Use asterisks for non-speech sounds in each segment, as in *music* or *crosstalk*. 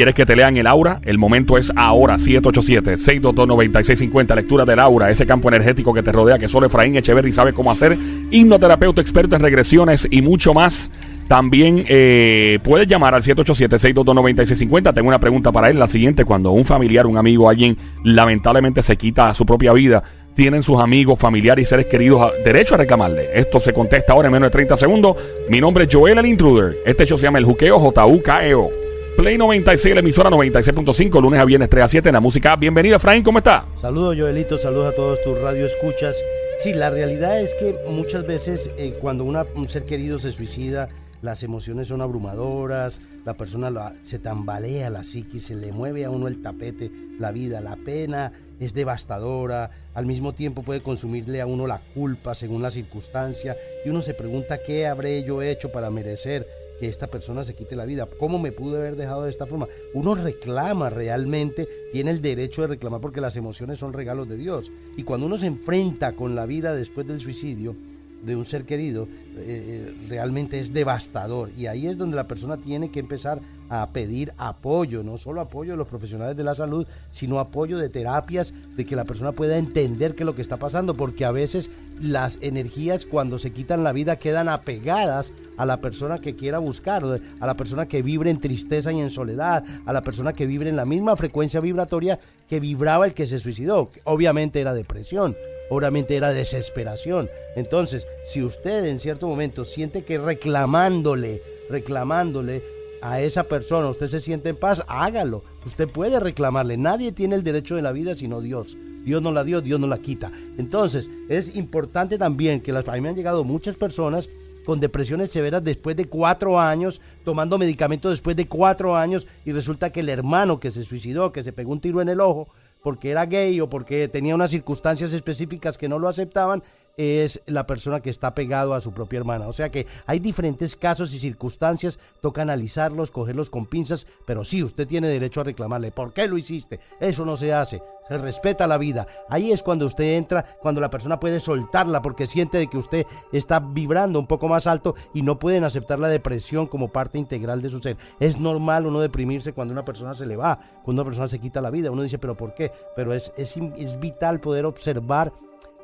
¿Quieres que te lean el aura? El momento es ahora, 787-622-9650. Lectura del aura, ese campo energético que te rodea, que solo Efraín Echeverry sabe cómo hacer. Hipnoterapeuta, experto en regresiones y mucho más. También eh, puedes llamar al 787-622-9650. Tengo una pregunta para él. La siguiente, cuando un familiar, un amigo, alguien lamentablemente se quita su propia vida, tienen sus amigos, familiares y seres queridos derecho a reclamarle. Esto se contesta ahora en menos de 30 segundos. Mi nombre es Joel el Intruder. Este show se llama El Juqueo, J-U-K-E-O. Play 96, la emisora 96.5, lunes a viernes 3 a 7 en la música. Bienvenido, Efraín, ¿cómo está? Saludos, Joelito, saludos a todos tus radio escuchas. Sí, la realidad es que muchas veces eh, cuando un ser querido se suicida, las emociones son abrumadoras, la persona se tambalea la psiquis, se le mueve a uno el tapete, la vida, la pena es devastadora, al mismo tiempo puede consumirle a uno la culpa según la circunstancia y uno se pregunta qué habré yo hecho para merecer que esta persona se quite la vida. ¿Cómo me pude haber dejado de esta forma? Uno reclama realmente, tiene el derecho de reclamar porque las emociones son regalos de Dios. Y cuando uno se enfrenta con la vida después del suicidio de un ser querido, eh, eh, realmente es devastador. Y ahí es donde la persona tiene que empezar a pedir apoyo, no solo apoyo de los profesionales de la salud, sino apoyo de terapias, de que la persona pueda entender qué es lo que está pasando, porque a veces las energías cuando se quitan la vida quedan apegadas a la persona que quiera buscar, a la persona que vibre en tristeza y en soledad, a la persona que vibre en la misma frecuencia vibratoria que vibraba el que se suicidó. Obviamente era depresión, obviamente era desesperación. Entonces, si usted en cierto momento siente que reclamándole, reclamándole a esa persona, usted se siente en paz, hágalo. Usted puede reclamarle. Nadie tiene el derecho de la vida sino Dios. Dios no la dio, Dios no la quita. Entonces, es importante también que las, a mí me han llegado muchas personas con depresiones severas después de cuatro años, tomando medicamentos después de cuatro años, y resulta que el hermano que se suicidó, que se pegó un tiro en el ojo, porque era gay o porque tenía unas circunstancias específicas que no lo aceptaban, es la persona que está pegado a su propia hermana. O sea que hay diferentes casos y circunstancias, toca analizarlos, cogerlos con pinzas, pero sí, usted tiene derecho a reclamarle. ¿Por qué lo hiciste? Eso no se hace. Se respeta la vida. Ahí es cuando usted entra, cuando la persona puede soltarla porque siente de que usted está vibrando un poco más alto y no pueden aceptar la depresión como parte integral de su ser. Es normal uno deprimirse cuando una persona se le va, cuando una persona se quita la vida. Uno dice, pero ¿por qué? Pero es, es, es vital poder observar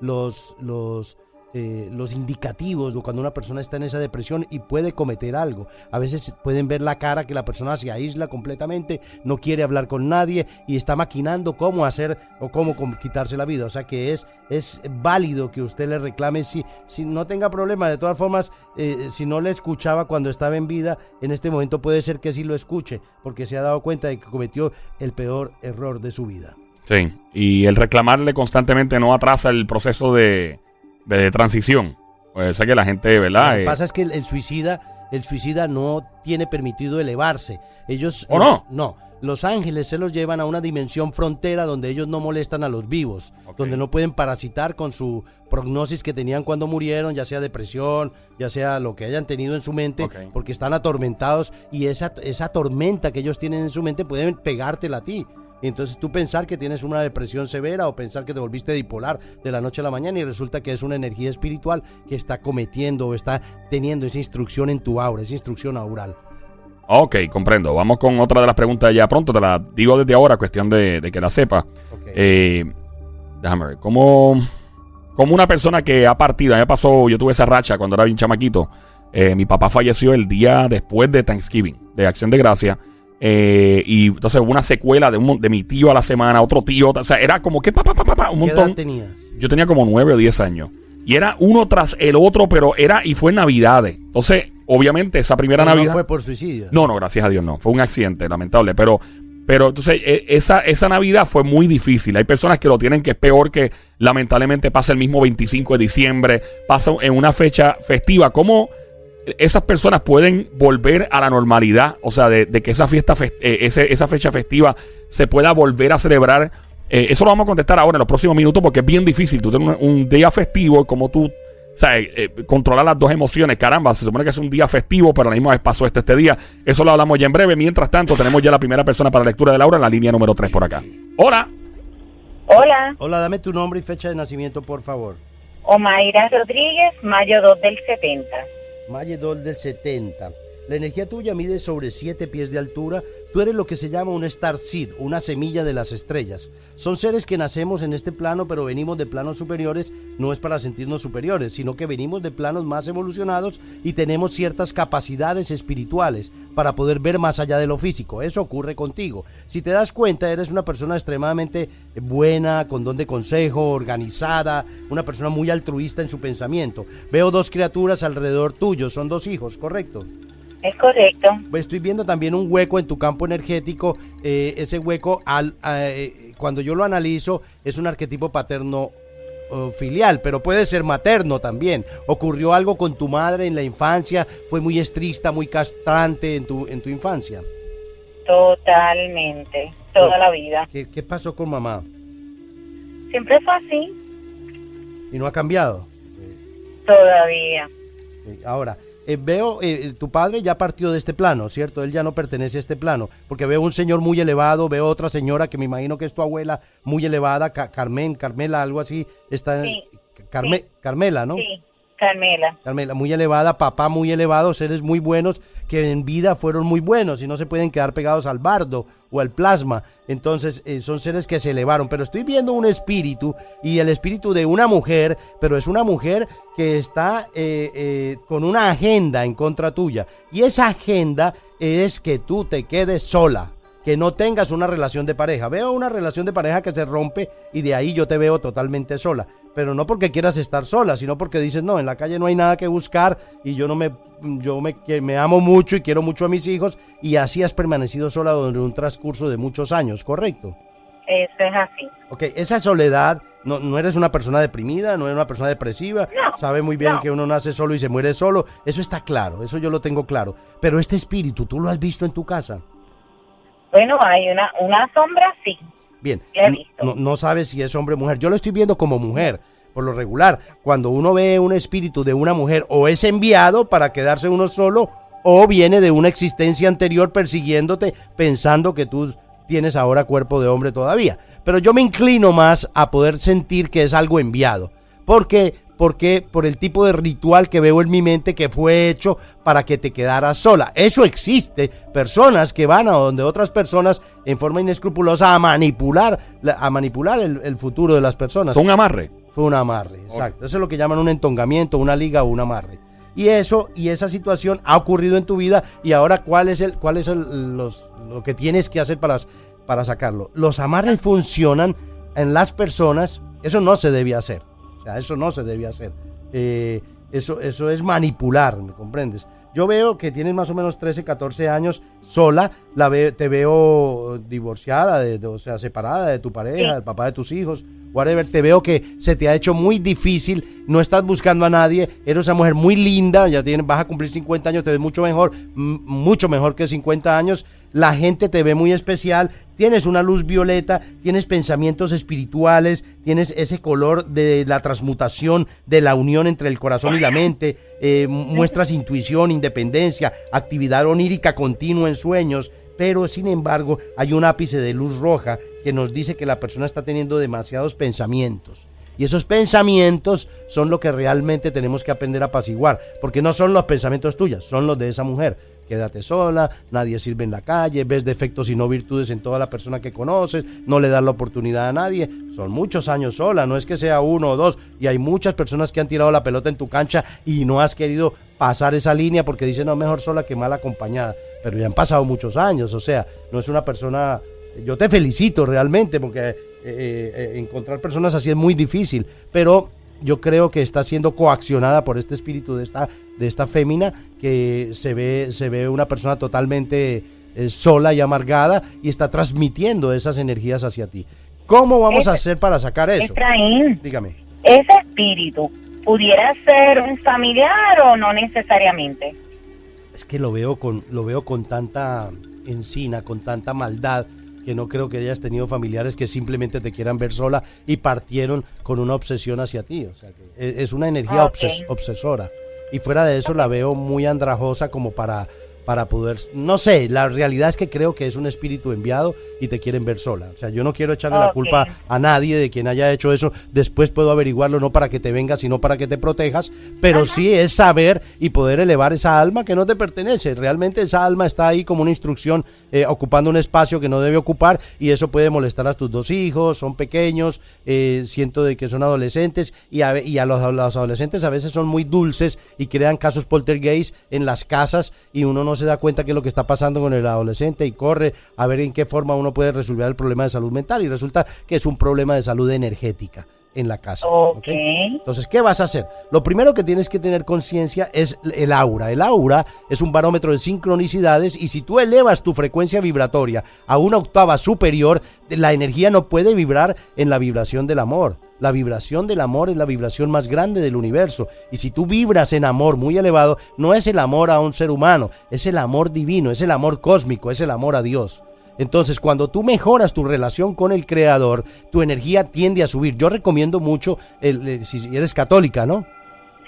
los, los, eh, los indicativos de cuando una persona está en esa depresión y puede cometer algo. A veces pueden ver la cara que la persona se aísla completamente, no quiere hablar con nadie y está maquinando cómo hacer o cómo quitarse la vida. O sea que es, es válido que usted le reclame si, si no tenga problema. De todas formas, eh, si no le escuchaba cuando estaba en vida, en este momento puede ser que sí lo escuche porque se ha dado cuenta de que cometió el peor error de su vida. Sí, y el reclamarle constantemente no atrasa el proceso de, de transición. Pues sé que la gente, ¿verdad? Lo que Eh, pasa es que el, el suicida, el suicida no tiene permitido elevarse. Ellos ¿O los- no? no. Los ángeles se los llevan a una dimensión frontera donde ellos no molestan a los vivos, donde no pueden parasitar con su prognosis que tenían cuando murieron, ya sea depresión, ya sea lo que hayan tenido en su mente, porque están atormentados y esa, esa tormenta que ellos tienen en su mente pueden pegártela a ti. Entonces tú pensar que tienes una depresión severa o pensar que te volviste bipolar de la noche a la mañana y resulta que es una energía espiritual que está cometiendo o está teniendo esa instrucción en tu aura, esa instrucción aural. Ok, comprendo. Vamos con otra de las preguntas ya pronto. Te la digo desde ahora, cuestión de, de que la sepa. Ok. Eh, déjame ver. Como, como una persona que ha partido, a mí me pasó, yo tuve esa racha cuando era bien chamaquito. Eh, mi papá falleció el día después de Thanksgiving, de Acción de Gracia. Eh, y entonces hubo una secuela de, un, de mi tío a la semana, otro tío. O sea, era como que pa, pa, pa, pa, un ¿Qué montón. edad tenías? Yo tenía como nueve o diez años. Y era uno tras el otro, pero era y fue en Navidades. Entonces, obviamente, esa primera No, no Navidad. fue por suicidio. No, no, gracias a Dios no. Fue un accidente, lamentable. Pero, pero entonces, e- esa, esa Navidad fue muy difícil. Hay personas que lo tienen que es peor que lamentablemente pasa el mismo 25 de diciembre, pasa en una fecha festiva. ¿Cómo esas personas pueden volver a la normalidad? O sea, de, de que esa fiesta, eh, ese- esa fecha festiva se pueda volver a celebrar. Eh, eso lo vamos a contestar ahora en los próximos minutos porque es bien difícil. Tú tienes un, un día festivo, como tú o sea, eh, eh, controlar las dos emociones, caramba, se supone que es un día festivo, pero a la misma vez pasó este, este día. Eso lo hablamos ya en breve. Mientras tanto, tenemos ya la primera persona para la lectura de Laura en la línea número 3 por acá. Hola. Hola, Hola, dame tu nombre y fecha de nacimiento, por favor. Omaira Rodríguez, mayo 2 del 70. Mayedol del 70. La energía tuya mide sobre 7 pies de altura. Tú eres lo que se llama un star seed, una semilla de las estrellas. Son seres que nacemos en este plano, pero venimos de planos superiores. No es para sentirnos superiores, sino que venimos de planos más evolucionados y tenemos ciertas capacidades espirituales para poder ver más allá de lo físico. Eso ocurre contigo. Si te das cuenta, eres una persona extremadamente buena, con don de consejo, organizada, una persona muy altruista en su pensamiento. Veo dos criaturas alrededor tuyo, son dos hijos, ¿correcto? Es correcto. Pues estoy viendo también un hueco en tu campo energético. eh, ese hueco, al, eh, cuando yo lo analizo, es un arquetipo paterno eh, filial, pero puede ser materno también. Ocurrió algo con tu madre en la infancia, fue muy estricta, muy castrante en tu, en tu infancia. Totalmente. Toda Oh. la vida. ¿Qué, qué pasó con mamá? Siempre fue así. ¿Y no ha cambiado? Todavía. Ahora, eh, veo, eh, tu padre ya partió de este plano, ¿cierto? Él ya no pertenece a este plano, porque veo un señor muy elevado, veo otra señora que me imagino que es tu abuela, muy elevada, Ca- Carmen, Carmela, algo así, está. Sí, Carme- sí. Carmela, ¿no? Sí, Carmela. Carmela, muy elevada, papá muy elevado, seres muy buenos que en vida fueron muy buenos y no se pueden quedar pegados al bardo o al plasma. Entonces eh, son seres que se elevaron. Pero estoy viendo un espíritu y el espíritu de una mujer, pero es una mujer que está eh, eh, con una agenda en contra tuya. Y esa agenda es que tú te quedes sola que no tengas una relación de pareja. Veo una relación de pareja que se rompe y de ahí yo te veo totalmente sola. Pero no porque quieras estar sola, sino porque dices, no, en la calle no hay nada que buscar y yo no me, yo me, que me amo mucho y quiero mucho a mis hijos y así has permanecido sola durante un transcurso de muchos años, ¿correcto? Eso es así. Ok, esa soledad, no, no eres una persona deprimida, no eres una persona depresiva, No, sabe muy bien no. que uno nace solo y se muere solo, eso está claro, eso yo lo tengo claro. Pero este espíritu, ¿tú lo has visto en tu casa? Bueno, hay una, una sombra, sí. Bien, no- no, sabes si es hombre o mujer. Yo lo estoy viendo como mujer. Por lo regular, cuando uno ve un espíritu de una mujer, o es enviado para quedarse uno solo, o viene de una existencia anterior persiguiéndote, pensando que tú tienes ahora cuerpo de hombre todavía. Pero yo me inclino más a poder sentir que es algo enviado. ¿Por qué? Porque por el tipo de ritual que veo en mi mente que fue hecho para que te quedaras sola. Eso existe. Personas que van a donde otras personas en forma inescrupulosa a manipular, la- a manipular el, el futuro de las personas. Son un amarre. Fue un amarre, exacto. Eso es lo que llaman un entongamiento, una liga o un amarre. Y eso y esa situación ha ocurrido en tu vida y ahora cuál es el cuál es el- los, lo que tienes que hacer para, para sacarlo. Los amarres funcionan en las personas, eso no se debe hacer. Sea, eso no se debe hacer. Eh, eso, eso es manipular, ¿me comprendes? Yo veo que tienes más o menos 13, 14 años sola, la ve- te veo divorciada, de- de- o sea, separada de tu pareja, del papá de tus hijos, whatever. Te veo que se te ha hecho muy difícil, no estás buscando a nadie, eres una mujer muy linda, ya tienes, vas a cumplir 50 años, te ves mucho mejor, mucho mejor que 50 años. La gente te ve muy especial, tienes una luz violeta, tienes pensamientos espirituales, tienes ese color de la transmutación, de la unión entre el corazón y la mente, eh, muestras intuición, independencia, actividad onírica continua en sueños, pero sin embargo hay un ápice de luz roja que nos dice que la persona está teniendo demasiados pensamientos. Y esos pensamientos son lo que realmente tenemos que aprender a apaciguar, porque no son los pensamientos tuyos, son los de esa mujer. Quédate sola, nadie sirve en la calle, ves defectos y no virtudes en toda la persona que conoces, no le das la oportunidad a nadie. Son muchos años sola, no es que sea uno o dos. Y hay muchas personas que han tirado la pelota en tu cancha y no has querido pasar esa línea porque dicen, no, mejor sola que mal acompañada. pero ya han pasado muchos años, o sea, no es una persona... Yo te felicito realmente porque eh, eh, encontrar personas así es muy difícil, pero yo creo que está siendo coaccionada por este espíritu de esta, de esta fémina que se ve, se ve una persona totalmente eh, sola y amargada y está transmitiendo esas energías hacia ti. ¿Cómo vamos a hacer para sacar eso? Efraín, Dígame. ese espíritu pudiera ser un familiar o no necesariamente. Es que lo veo con, lo veo con tanta encina, con tanta maldad, que no creo que hayas tenido familiares que simplemente te quieran ver sola y partieron con una obsesión hacia ti. O sea, que e- es una energía obses- obsesora. Y fuera de eso la veo muy andrajosa como para, para poder... No sé, la realidad es que creo que es un espíritu enviado y te quieren ver sola. O sea, yo no quiero echarle la culpa a nadie de quien haya hecho eso. Después puedo averiguarlo no para que te vengas, sino para que te protejas. Pero sí es saber y poder elevar esa alma que no te pertenece. Realmente esa alma está ahí como una instrucción eh, ocupando un espacio que no debe ocupar y eso puede molestar a tus dos hijos, son pequeños, eh, siento de que son adolescentes y a, ve- y a los, a los adolescentes a veces son muy dulces y crean casos poltergeist en las casas y uno no se da cuenta qué es lo que está pasando con el adolescente y corre a ver en qué forma uno puede resolver el problema de salud mental. Y resulta que es un problema de salud energética en la casa. Ok. ¿ok? Entonces, ¿qué vas a hacer? Lo primero que tienes que tener conciencia es el aura. El aura es un barómetro de sincronicidades y si tú elevas tu frecuencia vibratoria a una octava superior, la energía no puede vibrar en la vibración del amor. La vibración del amor es la vibración más grande del universo. Y si tú vibras en amor muy elevado, no es el amor a un ser humano, es el amor divino, es el amor cósmico, es el amor a Dios. Entonces, cuando tú mejoras tu relación con el Creador, tu energía tiende a subir. Yo recomiendo mucho, el- el- si eres católica, ¿no?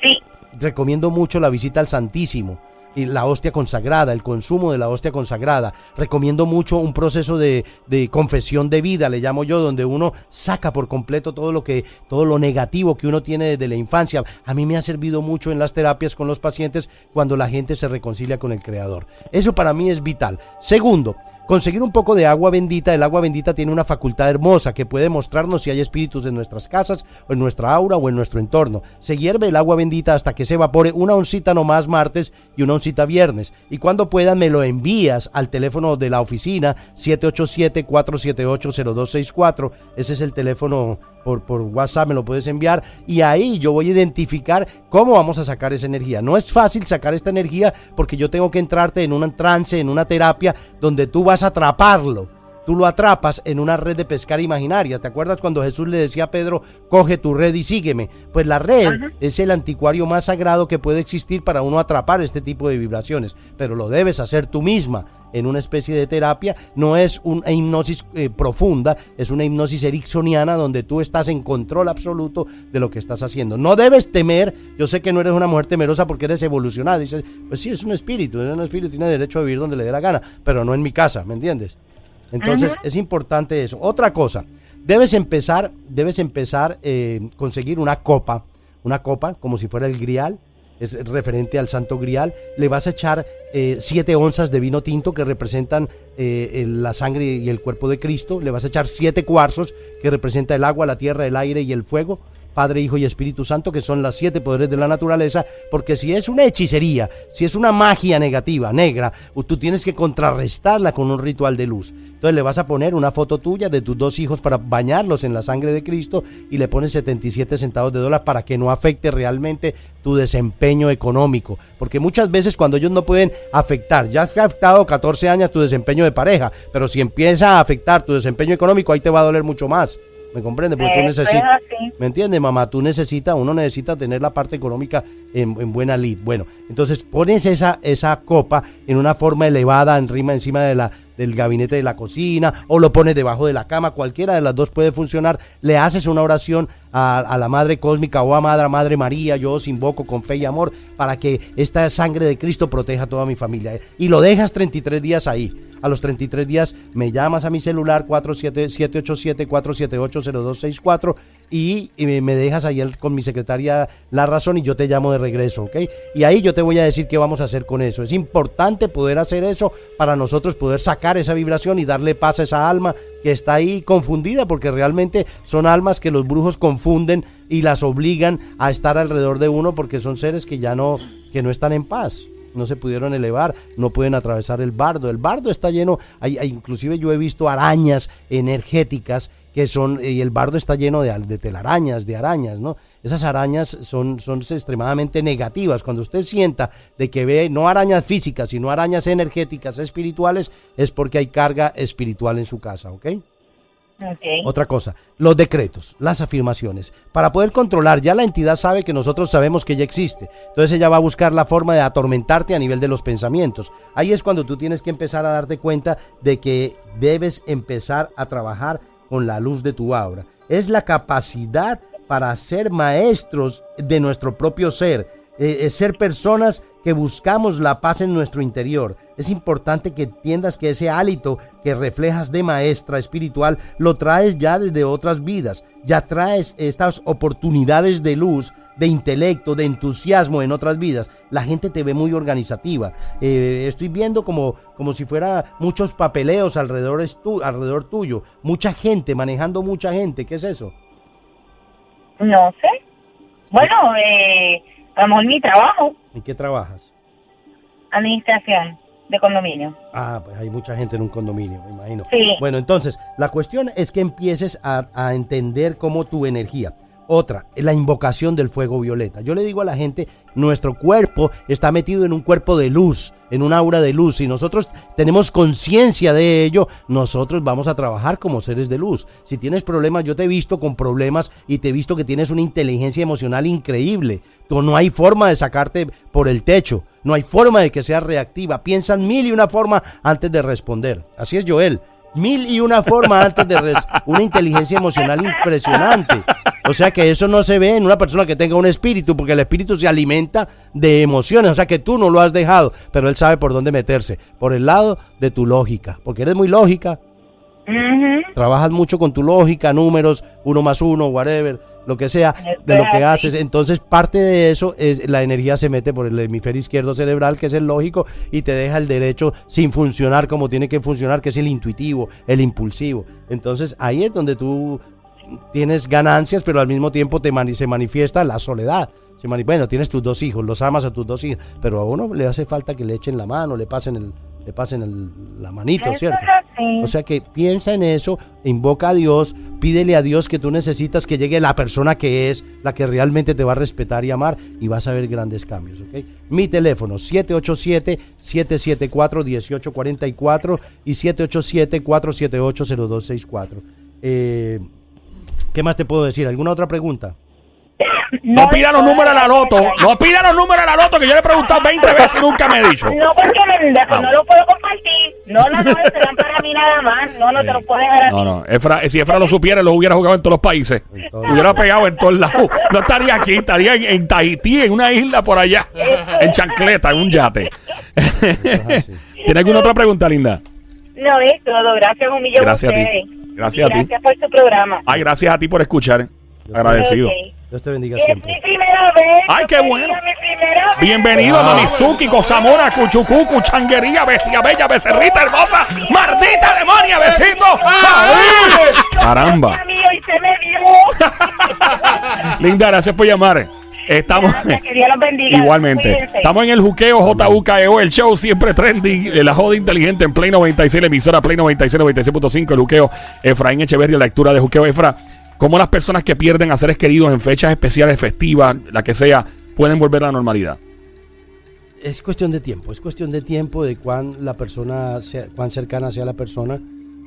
Sí, Recomiendo mucho la visita al Santísimo y la hostia consagrada, el consumo de la hostia consagrada. Recomiendo mucho un proceso de, de confesión de vida, le llamo yo, donde uno saca por completo todo lo que, todo lo negativo que uno tiene desde la infancia. A mí me ha servido mucho en las terapias con los pacientes cuando la gente se reconcilia con el Creador. Eso para mí es vital. Segundo, Conseguir un poco de agua bendita, el agua bendita tiene una facultad hermosa que puede mostrarnos si hay espíritus en nuestras casas, o en nuestra aura o en nuestro entorno. Se hierve el agua bendita hasta que se evapore una oncita nomás martes y una oncita viernes. Y cuando puedas me lo envías al teléfono de la oficina 787-478-0264. Ese es el teléfono por, por WhatsApp, me lo puedes enviar. Y ahí yo voy a identificar cómo vamos a sacar esa energía. No es fácil sacar esta energía porque yo tengo que entrarte en un trance, en una terapia donde tú vas atraparlo. Tú lo atrapas en una red de pescar imaginaria. ¿Te acuerdas cuando Jesús le decía a Pedro, coge tu red y sígueme? Pues la red es el anticuario más sagrado que puede existir para uno atrapar este tipo de vibraciones. Pero lo debes hacer tú misma en una especie de terapia. No es una hipnosis eh, profunda, es una hipnosis ericksoniana donde tú estás en control absoluto de lo que estás haciendo. No debes temer. Yo sé que no eres una mujer temerosa porque eres evolucionada. Dices, pues sí, es un espíritu. Es un espíritu, tiene derecho a vivir donde le dé la gana, pero no en mi casa, ¿me entiendes? Entonces es importante eso. Otra cosa, debes empezar, debes empezar eh, conseguir una copa, una copa como si fuera el grial, es referente al santo grial. Le vas a echar eh, siete onzas de vino tinto que representan eh, la sangre y el cuerpo de Cristo. Le vas a echar siete cuarzos que representa el agua, la tierra, el aire y el fuego. Padre, Hijo y Espíritu Santo, que son las siete poderes de la naturaleza, porque si es una hechicería, si es una magia negativa, negra, tú tienes que contrarrestarla con un ritual de luz. Entonces le vas a poner una foto tuya de tus dos hijos para bañarlos en la sangre de Cristo y le pones 77 centavos de dólar para que no afecte realmente tu desempeño económico. Porque muchas veces cuando ellos no pueden afectar, ya has afectado 14 años tu desempeño de pareja, pero si empieza a afectar tu desempeño económico, ahí te va a doler mucho más. ¿Me comprende? Porque tú necesitas... ¿Me entiendes, mamá? Tú necesitas, uno necesita tener la parte económica en, en buena lid. Bueno, entonces pones esa, esa copa en una forma elevada, en rima encima de la, del gabinete de la cocina, o lo pones debajo de la cama, cualquiera de las dos puede funcionar. Le haces una oración a, a la Madre Cósmica o a Madre, Madre María, yo os invoco con fe y amor para que esta sangre de Cristo proteja a toda mi familia. Y lo dejas 33 días ahí. A los 33 días me llamas a mi celular 47-787-478-0264 y, y me- dejas el- con mi secretaria la razón y yo te llamo de regreso, ¿ok? Y ahí yo te voy a decir qué vamos a hacer con eso. Es importante poder hacer eso para nosotros poder sacar esa vibración y darle paz a esa alma que está ahí confundida porque realmente son almas que los brujos confunden y las obligan a estar alrededor de uno porque son seres que ya no, que no están en paz. No se pudieron elevar, no pueden atravesar el bardo. El bardo está lleno, hay, inclusive yo he visto arañas energéticas que son, y el bardo está lleno de, de telarañas, de arañas, ¿no? Esas arañas son, son extremadamente negativas. Cuando usted sienta de que ve no arañas físicas, sino arañas energéticas, espirituales, es porque hay carga espiritual en su casa, ¿ok? Otra cosa, los decretos, las afirmaciones. Para poder controlar, ya la entidad sabe que nosotros sabemos que ella existe. Entonces ella va a buscar la forma de atormentarte a nivel de los pensamientos. Ahí es cuando tú tienes que empezar a darte cuenta de que debes empezar a trabajar con la luz de tu aura. Es la capacidad para ser maestros de nuestro propio ser. Eh, es ser personas que buscamos la paz en nuestro interior. Es importante que entiendas que ese hálito que reflejas de maestra espiritual lo traes ya desde otras vidas. Ya traes estas oportunidades de luz, de intelecto, de entusiasmo en otras vidas. La gente te ve muy organizativa. Eh, estoy viendo como, como si fuera muchos papeleos alrededor, es alrededor tuyo. Mucha gente, manejando mucha gente. ¿Qué es eso? No sé. Bueno, eh, lo mejor mi trabajo, ¿En qué trabajas? administración de condominio. Ah, pues hay mucha gente en un condominio, me imagino. Sí. Bueno, entonces, la cuestión es que empieces a, a entender cómo tu energía. Otra, la invocación del fuego violeta. Yo le digo a la gente, nuestro cuerpo está metido en un cuerpo de luz, en un aura de luz. Si nosotros tenemos conciencia de ello, nosotros vamos a trabajar como seres de luz. Si tienes problemas, yo te he visto con problemas y te he visto que tienes una inteligencia emocional increíble. No hay forma de sacarte por el techo. No hay forma de que seas reactiva. Piensan mil y una forma antes de responder. Así es, Joel. Mil y una forma antes de una inteligencia emocional impresionante. O sea que eso no se ve en una persona que tenga un espíritu, porque el espíritu se alimenta de emociones. O sea que tú no lo has dejado, pero él sabe por dónde meterse. Por el lado de tu lógica. Porque eres muy lógica, trabajas mucho con tu lógica, números, uno más uno, whatever, lo que sea, de lo que haces. Entonces, parte de eso es la energía se mete por el hemisferio izquierdo cerebral, que es el lógico, y te deja el derecho sin funcionar como tiene que funcionar, que es el intuitivo, el impulsivo. Entonces, ahí es donde tú tienes ganancias, pero al mismo tiempo te mani- se manifiesta la soledad. Se mani- bueno, tienes tus dos hijos, los amas a tus dos hijos, pero a uno le hace falta que le echen la mano, le pasen el, le pasen el- la manito, Eso ¿cierto? O sea que piensa en eso, invoca a Dios, pídele a Dios que tú necesitas que llegue la persona que es, la que realmente te va a respetar y amar y vas a ver grandes cambios, ¿ok? Mi teléfono 787-774-1844 y 787-478-0264. Eh, ¿Qué más te puedo decir? ¿Alguna otra pregunta? No pida los números a la loto. No pida los números a la loto, que yo le he preguntado 20 *laughs* veces y nunca me he dicho. No, porque no, no lo puedo compartir. No, no, no, serán para mí nada más. No, no te lo puedes dejar No, no. Efra, si Efra lo supiera, lo hubiera jugado en todos los países. hubiera pegado en todos lados. No estaría aquí, estaría en, en Tahití, en una isla por allá. En chancleta, en un yate. ¿Tiene alguna otra pregunta, linda? No, es todo. Gracias un millón Gracias a ti. Gracias a ti. Gracias por su programa. Ay, gracias a ti por escuchar. Agradecido. Ok. Dios te bendiga Es siempre. mi primera vez. Ay, qué bueno. Bienvenido a Mamizuki, Cosamona, Cuchucucu, Changuería, Bestia Bella, Becerrita Hermosa, Maldita Demonia, besito. ¡Ay! Caramba. *laughs* Linda, gracias por llamar. Estamos. Gracias, que Dios los bendiga. Igualmente. Cuídense. Estamos en el juqueo JUKEO, el show siempre trending, de la joda inteligente en Play 96, la emisora Play 96, 96.5, el juqueo. Efraín Echeverria, la lectura de juqueo. Efra, ¿cómo las personas que pierden a seres queridos en fechas especiales, festivas, la que sea, pueden volver a la normalidad? es cuestión de tiempo, es cuestión de tiempo de cuán la persona, sea, cuán cercana sea la persona.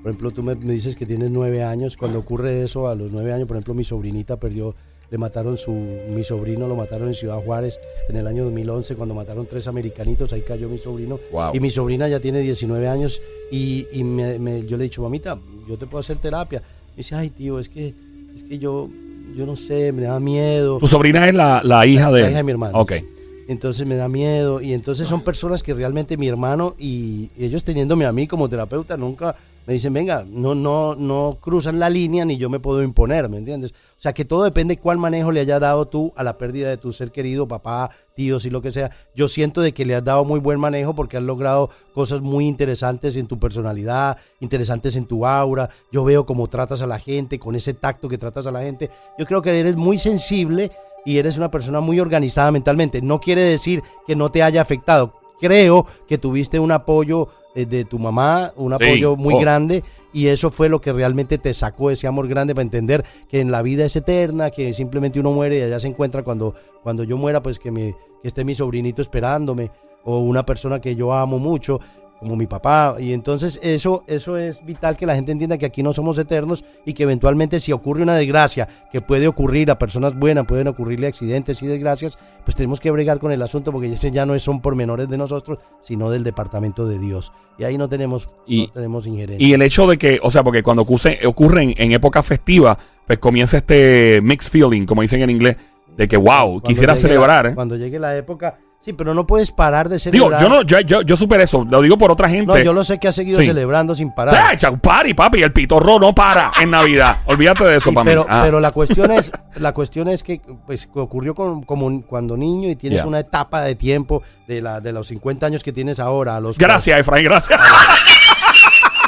Por ejemplo, tú me, me dices que tienes nueve años. Cuando ocurre eso, a los nueve años, por ejemplo, mi sobrinita perdió, le mataron su, mi sobrino lo mataron en Ciudad Juárez en el año 2011 cuando mataron tres americanitos, ahí cayó mi sobrino. Wow. Y mi sobrina ya tiene 19 años y, y me- me- yo le he dicho, mamita, yo te puedo hacer terapia. Me dice, ay tío, es que, es que yo, yo no sé, me da miedo. Tu sobrina es la, la hija de. La hija de mi hermano. Ok. sí. Entonces me da miedo y entonces son personas que realmente mi hermano y ellos teniéndome a mí como terapeuta nunca me dicen, venga, no, no, no cruzan la línea ni yo me puedo imponer, ¿me entiendes? O sea que todo depende cuál manejo le haya dado tú a la pérdida de tu ser querido, papá, tíos y lo que sea. Yo siento de que le has dado muy buen manejo porque has logrado cosas muy interesantes en tu personalidad, interesantes en tu aura. Yo veo cómo tratas a la gente, con ese tacto que tratas a la gente. Yo creo que eres muy sensible y eres una persona muy organizada mentalmente. No quiere decir que no te haya afectado. Creo que tuviste un apoyo eh, de tu mamá, un Sí. apoyo muy Oh. grande y eso fue lo que realmente te sacó ese amor grande para entender que en la vida es eterna, que simplemente uno muere y allá se encuentra cuando, cuando yo muera, pues que, me, que esté mi sobrinito esperándome o una persona que yo amo mucho como mi papá y entonces eso eso es vital que la gente entienda que aquí no somos eternos y que eventualmente si ocurre una desgracia que puede ocurrir a personas buenas pueden ocurrirle accidentes y desgracias pues tenemos que bregar con el asunto porque ese ya no son pormenores de nosotros sino del departamento de Dios y ahí no tenemos Y- no tenemos injerencia Y el hecho de que, o sea, porque cuando ocurre, ocurren en época festiva, pues comienza este mixed feeling, como dicen en inglés, de que, wow, Cuando quisiera la- celebrar. ¿eh? cuando llegue la época sí pero no puedes parar de Digo, celebrar yo no, yo, yo, yo superé eso, lo digo por otra gente. No, yo lo sé que has seguido Sí. celebrando sin ¡Ah, parar echa un party, papi! El pitorro no para en Navidad. *laughs* Olvídate de eso Sí, para pero. Ah. pero la cuestión es la cuestión es que pues que ocurrió con, como un- cuando niño y tienes Ya. una etapa de tiempo de la de los 50 años que tienes ahora a los Gracias, Efraín, gracias. *laughs*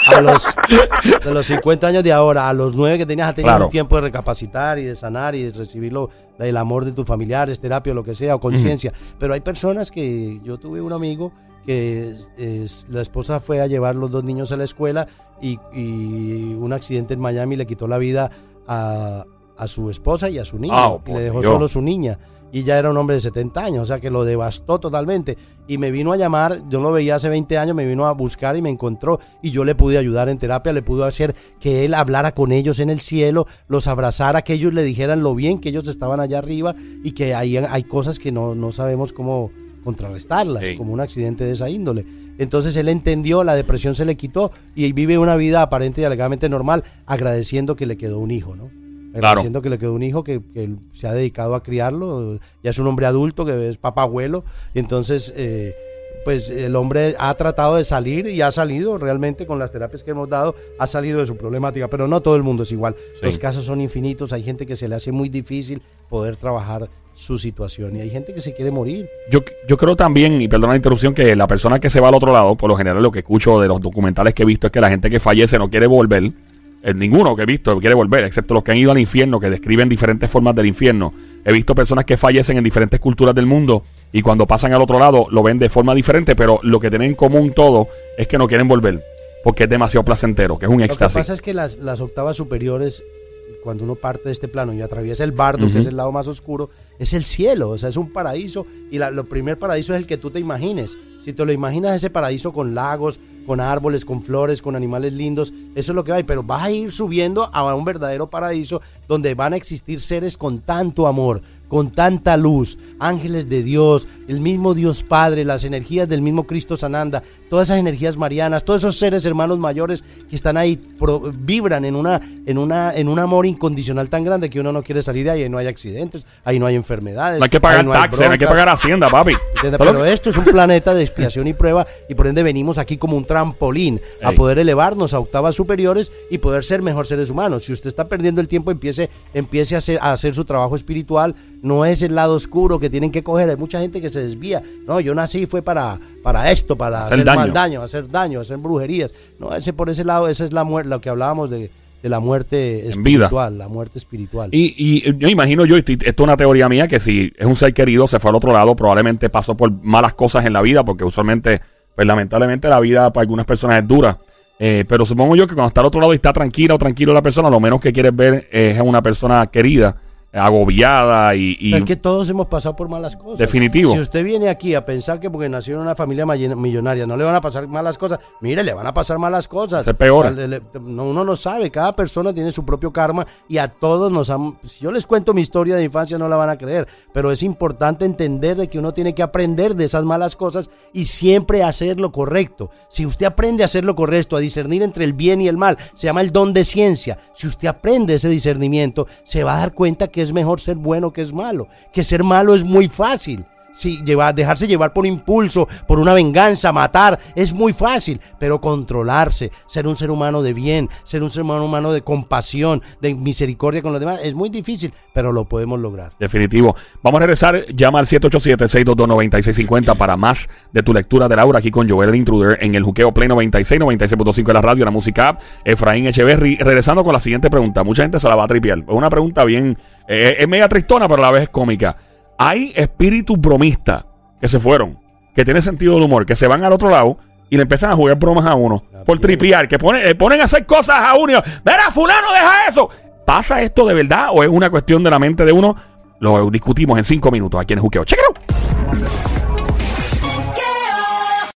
a los de los 50 años de ahora a los 9 que tenías has tenido Claro. un tiempo de recapacitar y de sanar y de recibir lo- el amor de tus familiares, terapia o lo que sea o conciencia, pero hay personas que yo tuve un amigo que es- es- la esposa fue a llevar los dos niños a la escuela y, y un accidente en Miami le quitó la vida a, a su esposa y a su niño. Ah, y por le dejó Dios. solo su niña. Y ya era un hombre de 70 años, o sea que lo devastó totalmente. Y me vino a llamar, yo lo veía hace 20 años, me vino a buscar y me encontró. Y yo le pude ayudar en terapia, le pude hacer que él hablara con ellos en el cielo, los abrazara, que ellos le dijeran lo bien que ellos estaban allá arriba y que hay, hay cosas que no, no sabemos cómo contrarrestarlas, Sí. como un accidente de esa índole. Entonces él entendió, la depresión se le quitó y vive una vida aparente y alegadamente normal, agradeciendo que le quedó un hijo, ¿no? Claro. Agradeciendo que le quedó un hijo que, que se ha dedicado a criarlo, ya es un hombre adulto, que es papá abuelo, y entonces eh, pues el hombre ha tratado de salir y ha salido realmente con las terapias que hemos dado, ha salido de su problemática, pero no todo el mundo es igual. Sí. Los casos son infinitos, hay gente que se le hace muy difícil poder trabajar su situación y hay gente que se quiere morir. Yo, yo creo también, y perdona la interrupción, que la persona que se va al otro lado, por lo general lo que escucho de los documentales que he visto es que la gente que fallece no quiere volver. Ninguno que he visto quiere volver, excepto los que han ido al infierno, que describen diferentes formas del infierno. He visto personas que fallecen en diferentes culturas del mundo y cuando pasan al otro lado lo ven de forma diferente, pero lo que tienen en común todo es que no quieren volver, porque es demasiado placentero, que es un Lo que éxtasis. pasa es que las, las octavas superiores, cuando uno parte de este plano y atraviesa el bardo, que es el lado más oscuro, es el cielo, o sea, es un paraíso. Y la, lo primer paraíso es el que tú te imagines. Si te lo imaginas ese paraíso con lagos, con árboles, con flores, con animales lindos, eso es lo que hay. Pero vas a ir subiendo a un verdadero paraíso donde van a existir seres con tanto amor, con tanta luz, ángeles de Dios, el mismo Dios Padre, las energías del mismo Cristo Sananda, todas esas energías marianas, todos esos seres hermanos mayores que están ahí, pro- vibran en una, en una, en un amor incondicional tan grande que uno no quiere salir de ahí, ahí no hay accidentes, ahí no hay enfermedades, No hay que pagar no hay taxes, no hay que pagar hacienda, papi. *laughs* Pero esto es un planeta de expiación y prueba y por ende venimos aquí como un trampolín a Ey. poder elevarnos a octavas superiores y poder ser mejor seres humanos. Si usted está perdiendo el tiempo, empiece, empiece a, hacer, a hacer su trabajo espiritual. No es el lado oscuro que tienen que coger. Hay mucha gente que se desvía. No, yo nací fue para, para esto, para Hacer hacer, daño. mal daño, hacer daño, hacer brujerías. No, ese por ese lado, esa es la muerte, lo que hablábamos de, de la muerte vida. espiritual, la muerte espiritual. Y, y yo imagino yo, esto es una teoría mía, que si es un ser querido, se fue al otro lado, probablemente pasó por malas cosas en la vida, porque usualmente, pues lamentablemente la vida para algunas personas es dura. Eh, pero supongo yo que cuando está al otro lado y está tranquila o tranquilo la persona, lo menos que quieres ver es a una persona querida, agobiada y... y- Pero es que todos hemos pasado por malas cosas. Definitivo. Si usted viene aquí a pensar que porque nació en una familia millonaria no le van a pasar malas cosas, mire, le van a pasar malas cosas. Ser peor. Uno no sabe, cada persona tiene su propio karma y a todos nos han... Si yo les cuento mi historia de infancia no la van a creer, pero es importante entender de que uno tiene que aprender de esas malas cosas y siempre hacer lo correcto. Si usted aprende a hacer lo correcto, a discernir entre el bien y el mal, se llama el don de ciencia. Si usted aprende ese discernimiento, se va a dar cuenta que es mejor ser bueno que es malo, que ser malo es muy fácil. Si llevar, dejarse llevar por impulso, por una venganza, matar, es muy fácil, pero controlarse, ser un ser humano de bien, ser un ser humano humano de compasión, de misericordia con los demás, es muy difícil, pero lo podemos lograr. Definitivo. Vamos a regresar. Llama al 787-622-9650 para más de tu lectura de Laura aquí con Joel el Intruder en el Juqueo Play 96, 96.5 de la radio, la música. Efraín Echeverry. Regresando con la siguiente pregunta. Mucha gente se la va a tripear. Es una pregunta bien. Eh, es media tristona, pero a la vez es cómica. Hay espíritus bromistas que se fueron. que tiene sentido del humor, que se van al otro lado y le empiezan a jugar bromas a uno La por piel. tripear, que pone- eh, ponen a hacer cosas a uno. Mira, fulano, deja eso. ¿Pasa esto de verdad o es una cuestión de la mente de uno? Lo discutimos en cinco minutos aquí en Juqueo. Out.